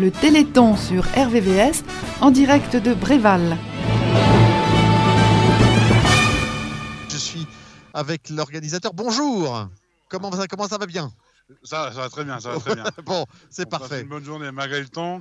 le Téléthon sur RVVS en direct de Bréval. Je suis avec l'organisateur. Bonjour comment ça, comment ça va bien? Ça, ça va très bien, ça va très bien. bon, c'est parfait. Une bonne journée malgré le temps.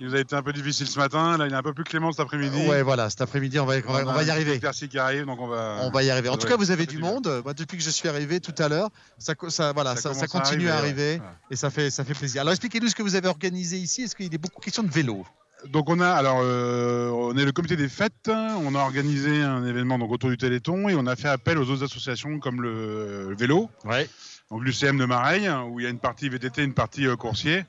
Il nous a été un peu difficile ce matin. Là, il est un peu plus clément cet après-midi. Ouais, voilà, cet après-midi, on va, on va, on va y arriver. Qui arrive, donc on va. On va y arriver. En tout cas, vous avez du monde. Moi, depuis que je suis arrivé tout à l'heure, ça, ça, voilà, ça, continue à arriver, arriver ouais. Voilà. et ça fait, ça fait plaisir. Alors, expliquez-nous ce que vous avez organisé ici. Est-ce qu'il est beaucoup question de vélo? Donc on a, alors, euh, on est le comité des fêtes. On a organisé un événement donc autour du Téléthon et on a fait appel aux autres associations comme le, le vélo, Ouais. donc l'UCM de Mareil, où il y a une partie VTT, une partie euh, coursier.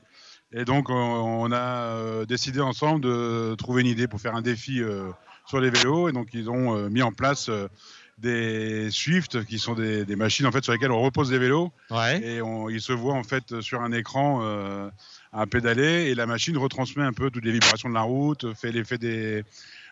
Et donc on, on a euh, décidé ensemble de trouver une idée pour faire un défi euh, sur les vélos. Et donc ils ont euh, mis en place des Swift, qui sont des, des machines en fait sur lesquelles on repose des vélos Ouais. et on, il se voit en fait sur un écran euh, à pédaler et la machine retransmet un peu toutes les vibrations de la route, fait l'effet des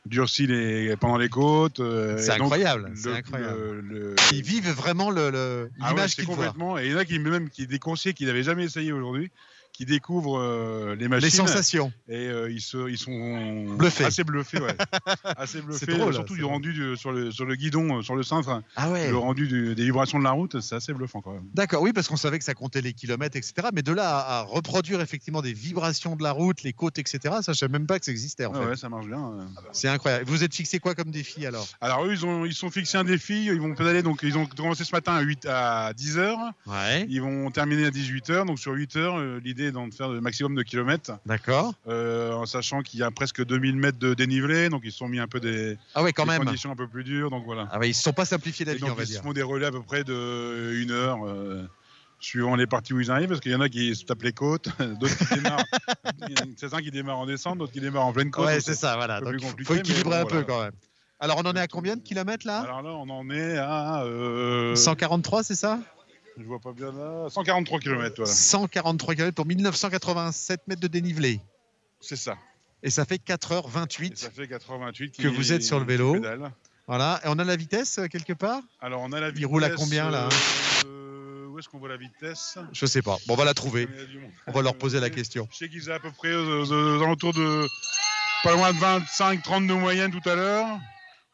durcit les pendant les côtes. euh, C'est donc, incroyable, le- incroyable. le- le- Ils vivent vraiment le- le- Ah ouais, l'image qu'ils voient. Et il y en a qui même qui des conseillers qui n'avaient jamais essayé aujourd'hui, qui découvrent euh, les machines Les sensations. et euh, ils, se, ils sont Bluffés. assez bluffés, ouais. assez bluffés. drôle, surtout du rendu du- sur le sur le guidon, euh, sur le cintre, Ah ouais. le rendu du- des vibrations de la route, c'est assez bluffant quand même. D'accord, oui, parce qu'on savait que ça comptait les kilomètres, etc. Mais de là à, à reproduire effectivement des vibrations de la route, les côtes, etc., ça, je savais même pas que ça existait en Ouais, fait. ouais, ça marche bien. euh. C'est incroyable. Vous êtes fixé quoi comme défi alors? Alors eux, ils ont ils sont fixés un défi. Ils vont pédaler. Donc ils ont commencé ce matin à 8 à 10 heures. Ouais. Ils vont terminer à 18 heures. Donc sur 8 heures, euh, l'idée est d'en faire le maximum de kilomètres, D'accord. euh, en sachant qu'il y a presque 2000 mètres de dénivelé. Donc ils se sont mis un peu des, Ah ouais, quand des même. conditions un peu plus dures. Donc voilà. Ah ouais, ils se sont pas simplifiés la vie, on va ils se font des relais à peu près de une heure. euh, Suivant les parties où ils arrivent, parce qu'il y en a qui se tapent les côtes, d'autres qui démarrent. Certains qui démarrent en descente, d'autres qui démarrent en pleine côte. Ouais, c'est ça, voilà. Donc, il faut- équilibrer bon, un peu voilà. quand même. Alors, on en est à combien de kilomètres là? Alors là, on en est à. euh, 143, c'est ça? Je vois pas bien là. 143 km, voilà. 143 km pour 1987 mètres de dénivelé. C'est ça. Et ça fait Et 4h28. ça fait 88 Que vous êtes sur le vélo. pédale. Voilà. Et on a la vitesse euh, quelque part? Alors on a la vitesse. Il roule à combien, là euh, Où est-ce qu'on voit la vitesse? Je sais pas. Bon, on va la trouver. On va leur poser la question. Je sais qu'ils étaient à peu près aux, alentours de pas loin de 25-30 de moyenne tout à l'heure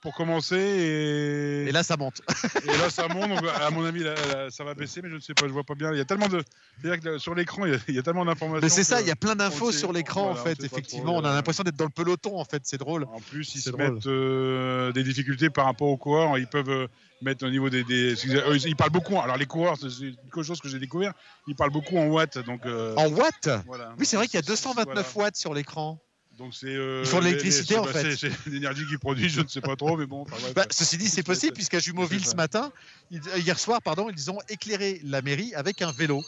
pour commencer et, Et là, ça monte. et là ça monte donc à mon avis là, là, ça va baisser mais je ne sais pas je vois pas bien il y a tellement de c'est-à-dire que sur l'écran il y a- il y, a tellement d'informations Mais c'est ça, il y a plein d'infos sur l'écran voilà, en fait. Effectivement, trop, on a euh, l'impression d'être dans le peloton en fait. C'est drôle. En plus, ils se drôle. mettent euh, des difficultés par rapport aux coureurs. Ils peuvent euh, mettre au niveau des. ils parlent beaucoup. Alors, les coureurs, c'est quelque chose que j'ai découvert. Ils parlent beaucoup en watts. Donc, euh, En watts? voilà. Oui, c'est vrai qu'il y a C'est- 229 voilà. watts sur l'écran. Donc, c'est. euh, Ils font de l'électricité, en bah, fait. C'est l'énergie qu'ils produisent, je ne sais pas trop, mais bon. bref. Bah, ceci dit, c'est possible puisqu'à Jumeauville ce matin, euh, hier soir, pardon, ils ont éclairé la mairie avec un vélo.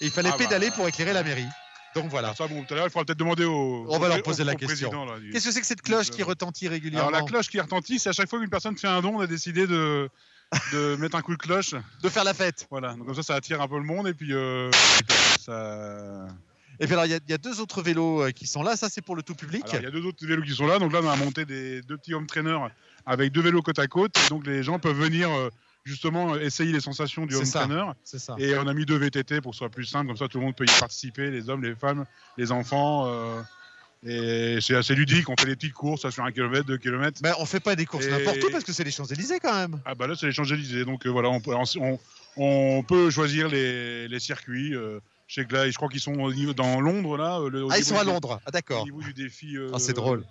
Et il fallait Ah bah. pédaler pour écairer la mairie. Donc voilà. Alors, ça, bon, tout à l'heure, il faudra peut-être demander au. On va leur au- poser la au question. du- Qu'est-ce que c'est que cette cloche qui retentit régulièrement Alors, la cloche qui retentit, c'est à chaque fois qu'une personne fait un don, on a décidé de. de mettre un coup de cloche De faire la fête. voilà donc comme ça ça attire un peu le monde et puis euh, ça Et puis alors, il y, a- il y a deux autres vélos euh, qui sont là. Ça, c'est pour le tout public. Il y a deux autres vélos qui sont là. Donc là, on a monté des deux petits home trainers avec deux vélos côte à côte. Donc les gens peuvent venir euh, justement essayer les sensations du home ça. trainer. C'est ça. Et on a mis deux VTT pour que ce soit plus simple. Comme ça, tout le monde peut y participer, les hommes, les femmes, les enfants. euh, et c'est assez ludique. On fait des petites courses ça, sur un kilomètre, deux kilomètres. Mais on fait pas des courses Et- n'importe où parce que c'est les Champs-Élysées quand même. Ah bah là, c'est les Champs-Élysées. Donc euh, voilà, on peut, on, on peut choisir les, les circuits. euh, je sais que là, je crois qu'ils sont au niveau, dans Londres là. euh, le- au Ah, ils sont à Londres. Ah, Au d'accord. niveau du défi. euh, Ah, c'est drôle.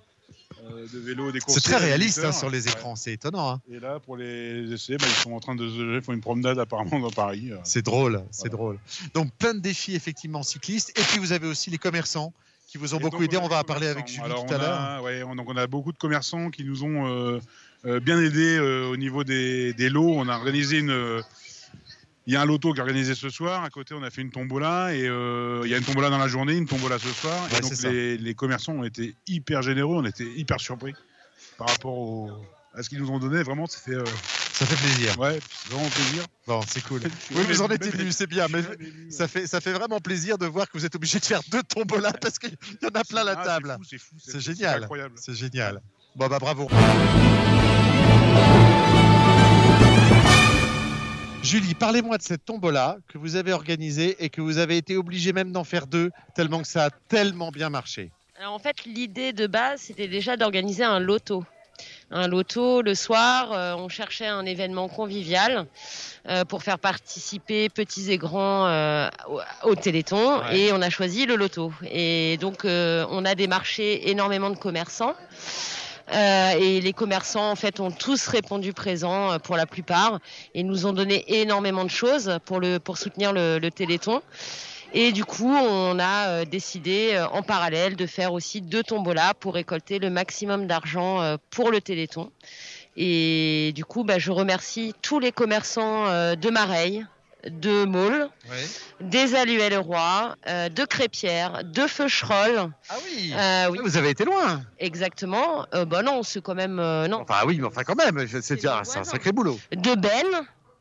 euh, de vélo, des C'est très réaliste hein, sur les Ouais. écrans. C'est étonnant. hein. Et là, pour les essais, bah, ils sont en train de se font une promenade apparemment dans Paris. C'est drôle. C'est Voilà. drôle. Donc plein de défis effectivement cyclistes. Et puis vous avez aussi les commerçants qui vous ont Et beaucoup aidé. On va en parler avec. Julie Alors, tout à l'heure. ouais, on- donc on a beaucoup de commerçants qui nous ont euh, bien aidés euh, au niveau des, des lots. On a organisé une. Il y a un loto qui est organisé ce soir. À côté, on a fait une tombola et euh, il y a une tombola dans la journée, une tombola ce soir. Ouais, et donc les, les commerçants ont été hyper généreux. On était hyper surpris par rapport au- à ce qu'ils nous ont donné. Vraiment, c'était euh, Ça fait plaisir. ouais, c'est vraiment plaisir. Bon, c'est cool. Oui, vous en êtes ému, c'est bien. Mais ça fait, ça fait vraiment plaisir de voir que vous êtes obligé de faire deux tombolas parce qu'il y en a plein la Ah, table. C'est génial. incroyable. C'est génial. Bon, bah bravo. Julie, parlez-moi de cette tombola que vous avez organisée et que vous avez été obligé même d'en faire deux, tellement que ça a tellement bien marché. Alors, en fait, l'idée de base, c'était déjà d'organiser un loto. Un loto le soir, euh, on cherchait un événement convivial euh, pour faire participer petits et grands euh, au, au Téléthon Ouais. et on a choisi le loto. Et donc on a démarché énormément de commerçants. Euh, et les commerçants en fait ont tous répondu présents euh, pour la plupart et nous ont donné énormément de choses pour le pour soutenir le, Téléthon. Et du coup, on a euh, décidé en parallèle de faire aussi deux tombolas pour récolter le maximum d'argent pour le Téléthon. Et du coup, bah, je remercie tous les commerçants de Mareil, de Maule, des Alluets-le-Roi, euh, de Crépierre, de Feucherolles. Ah oui Euh, oui, Vous avez été loin exactement. Euh, bah non, c'est quand même euh, non. Enfin oui, mais enfin quand même, c'est ah, un sacré boulot. de Ben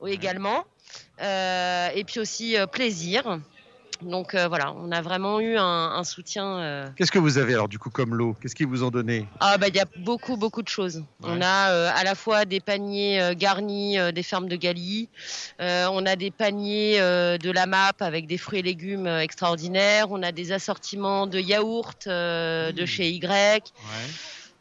oui, également. Et puis aussi plaisir. Donc euh, voilà, on a vraiment eu un, un soutien. euh, Qu'est-ce que vous avez alors du coup comme lot? Qu'est-ce qu'ils vous ont donné? Ah bah il y a beaucoup beaucoup de choses. On a euh, à la fois des paniers garnis des fermes de Galie, on a des paniers de la MAP avec des fruits et légumes extraordinaires, on a des assortiments de yaourts de Mmh. chez Y.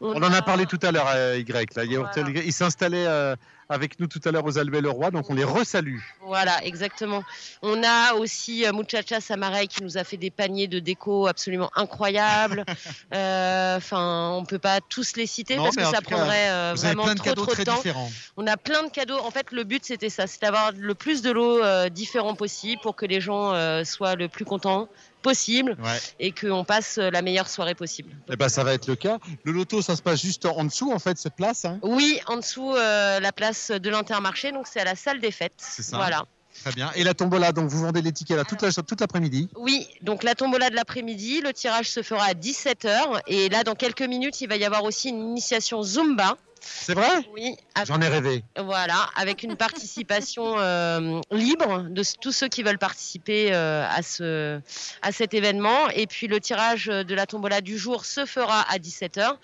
On en a parlé tout à l'heure à Y. Là. Yaourt Voilà. S'installaient euh, avec nous tout à l'heure aux Alluets le Roi, donc on les resalue. Voilà, exactement. On a aussi euh, Muchacha Samaray qui nous a fait des paniers de déco absolument incroyables. Euh, Enfin, on peut pas tous les citer Non, parce que ça cas, prendrait euh, avez vraiment plein de trop de temps. différents. On a plein de cadeaux. En fait, le but c'était ça, c'est d'avoir le plus de lots euh, différents possible pour que les gens euh, soient le plus contents possible Ouais. et qu'on passe la meilleure soirée possible. Eh ben, ça va être le cas. Le loto, ça se passe juste en dessous, en fait, cette place. hein? Oui, en dessous euh, la place de l'Intermarché, donc c'est à la salle des fêtes. C'est ça. Voilà. Très bien. Et la tombola, donc vous vendez les tickets là toute la- toute l'après-midi. Oui, donc la tombola de l'après-midi, le tirage se fera à 17h et là dans quelques minutes, il va y avoir aussi une initiation Zumba. C'est vrai? Oui, avec- J'en ai rêvé. voilà, avec une participation euh, libre de tous ceux qui veulent participer euh, à ce à cet événement et puis le tirage de la tombola du jour se fera à 17h.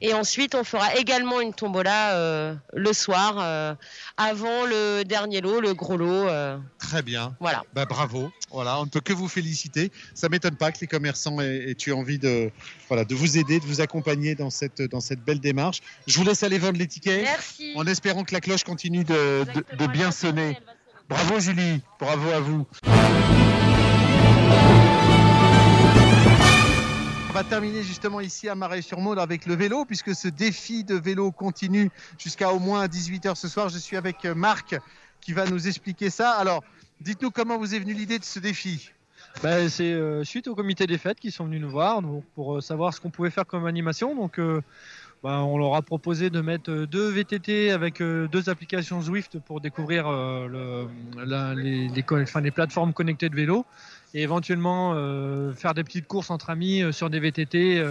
Et ensuite, on fera également une tombola euh, le soir, euh, avant le dernier lot, le gros lot. euh, Très bien. voilà. Bah, bravo. Voilà, on ne peut que vous féliciter. Ça m'étonne pas que les commerçants aient, aient eu envie de, voilà, de vous aider, de vous accompagner dans cette, dans cette belle démarche. Je vous laisse aller vendre les tickets Merci. en espérant que la cloche continue de, de- de bien sonner. Bravo Julie, bravo à vous. Va terminer justement ici à Marais-sur-Maule avec le vélo, puisque ce défi de vélo continue jusqu'à au moins 18h ce soir. Je suis avec euh, Marc qui va nous expliquer ça. Alors, dites-nous comment vous est venue l'idée de ce défi. Bah, c'est euh, suite au comité des fêtes qui sont venus nous voir pour euh, savoir ce qu'on pouvait faire comme animation. Donc, bah, on leur a proposé de mettre euh, deux VTT avec euh, deux applications Zwift pour découvrir euh, les, plateformes connectées de vélo et éventuellement faire des petites courses entre amis sur des VTT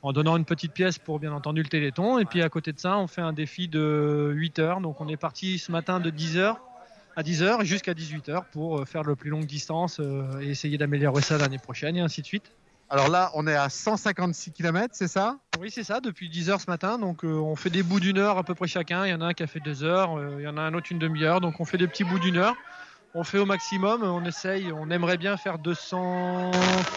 en donnant une petite pièce pour bien entendu le Téléthon. Et puis à côté de ça, on fait un défi de 8 heures. Donc on est parti ce matin de 10 heures à 10h jusqu'à 18h pour euh, faire le plus longue distance et essayer d'améliorer ça l'année prochaine et ainsi de suite. Alors là, on est à 156 km, c'est ça? Oui, c'est ça, depuis 10h ce matin. Donc euh, on fait des bouts d'une heure à peu près chacun. Il y en a un qui a fait deux heures, euh, il y en a un autre une demi-heure. Donc on fait des petits bouts d'une heure. On fait au maximum, on essaye, on aimerait bien faire 200,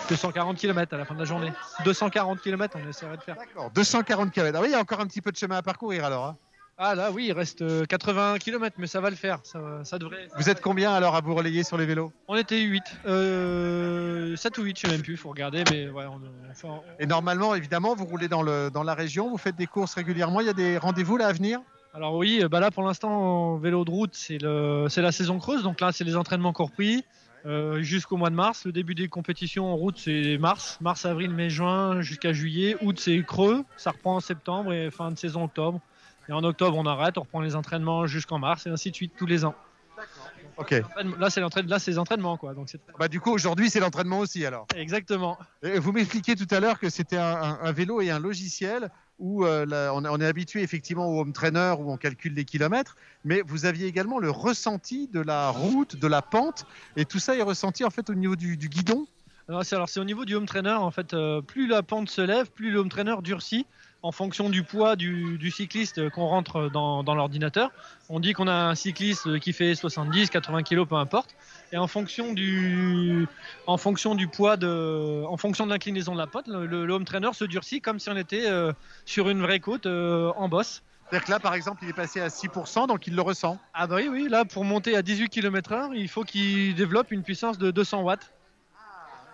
240 km à la fin de la journée. 240 km, on essaierait de faire. D'accord. 240 km. Ah oui, il y a encore un petit peu de chemin à parcourir alors. hein. Ah là, oui, il reste euh, 80 km, mais ça va le faire. Ça, ça devrait. Vous êtes combien alors à vous relayer sur les vélos? On était 8, euh, 7 ou 8, je sais même plus, faut regarder, mais ouais, on, enfin, on- Et normalement, évidemment, vous roulez dans, le, dans la région, vous faites des courses régulièrement. Il y a des rendez-vous là à venir? Alors oui, euh, bah là pour l'instant en vélo de route c'est le c'est la saison creuse donc là c'est les entraînements encore pris euh, jusqu'au mois de mars. Le début des compétitions en route c'est mars, mars, avril, mai, juin jusqu'à juillet. Août c'est creux, ça reprend en septembre et fin de saison octobre. Et en octobre on arrête, on reprend les entraînements jusqu'en mars et ainsi de suite tous les ans. Ok. Là c'est l'entraînement, là c'est les entraînements quoi donc Bah, du coup, aujourd'hui, c'est l'entraînement aussi alors. exactement. Et vous m'expliquiez tout à l'heure que c'était un, un- un vélo et un logiciel où euh, là, on, est- on est habitué effectivement au home trainer où on calcule les kilomètres, mais vous aviez également le ressenti de la route, de la pente, et tout ça est ressenti en fait au niveau du, du guidon. Alors c'est alors c'est au niveau du home trainer en fait. euh, plus la pente se lève, plus le home trainer durcit. en fonction du poids du, du cycliste qu'on rentre dans, dans l'ordinateur. On dit qu'on a un cycliste qui fait 70, 80 kg, peu importe. Et en fonction du, en fonction du poids de, en fonction de l'inclinaison de la pote, le, le home trainer se durcit comme si on était euh, sur une vraie côte euh, en bosse. C'est-à-dire que là, par exemple, il est passé à 6%, donc il le ressent. Ah bah oui, oui, là pour monter à 18 km/h, il faut qu'il développe une puissance de 200 watts.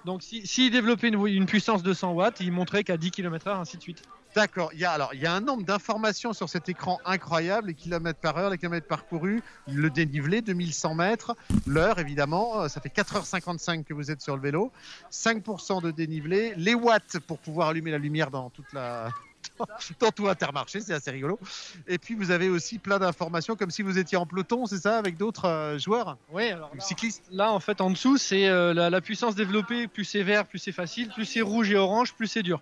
Donc s'il si, développait une, puissance de 100 watts, il montrait qu'à 10 km/h, ainsi de suite. D'accord. Il y a alors il y a un nombre d'informations sur cet écran incroyable les kilomètres par heure, les kilomètres parcourus, le dénivelé 2100 mètres, l'heure évidemment. Ça fait 4h55 que vous êtes sur le vélo, 5% de dénivelé, les watts pour pouvoir allumer la lumière dans toute la dans tout Intermarché, c'est assez rigolo. Et puis vous avez aussi plein d'informations comme si vous étiez en peloton, c'est ça, avec d'autres euh, joueurs Oui, alors là, cyclistes. Là, en fait, en dessous, c'est euh, la, la, puissance développée. Plus c'est vert, plus c'est facile. Plus c'est rouge et orange, plus c'est dur.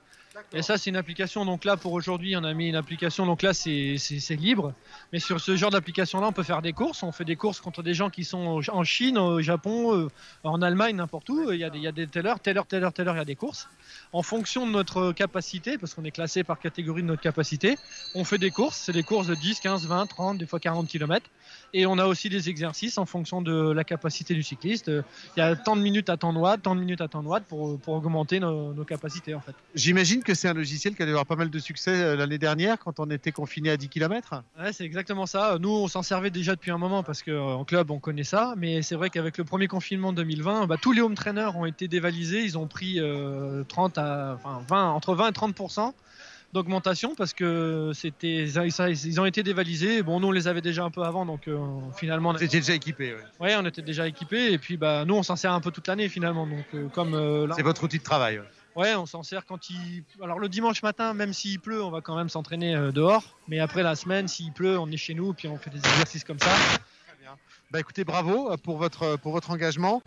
Et ça, c'est une application. Donc là, pour aujourd'hui, on a mis une application. Donc là, c'est libre. Mais sur ce genre d'application-là, on peut faire des courses. On fait des courses contre des gens qui sont en Chine, au Japon, euh, en Allemagne, n'importe où. Il y, a des, il y a des telle heure, telle heure, telle heure, telle heure, il y a des courses. En fonction de notre capacité, parce qu'on est classé par catégorie de notre capacité, on fait des courses. C'est des courses de 10, 15, 20, 30, des fois 40 km. Et on a aussi des exercices en fonction de la capacité du cycliste. Il y a tant de minutes à de watts, tant de minutes à de watts pour, pour augmenter nos, nos capacités, en fait. J'imagine que c'est un logiciel qui a dû avoir pas mal de succès l'année dernière quand on était confiné à 10 km. Ouais, c'est exactement ça. Nous, on s'en servait déjà depuis un moment parce qu'en club, on connaît ça. Mais c'est vrai qu'avec le premier confinement 2020, bah, tous les home trainers ont été dévalisés. Ils ont pris euh, 30 à, enfin, 20, entre 20 et 30% d'augmentation parce que c'était ils ont été dévalisés. Bon, nous on les avait déjà un peu avant, donc euh, finalement. On était déjà équipés. Ouais. ouais. on était déjà équipés et puis bah nous on s'en sert un peu toute l'année finalement. Donc euh, comme euh, c'est votre outil de travail. Ouais. Ouais, on s'en sert quand il. Alors le dimanche matin, même s'il pleut, on va quand même s'entraîner euh, dehors. Mais après la semaine, s'il pleut, on est chez nous, puis on fait des exercices comme ça. Très bien. Bah écoutez, bravo pour votre pour votre engagement.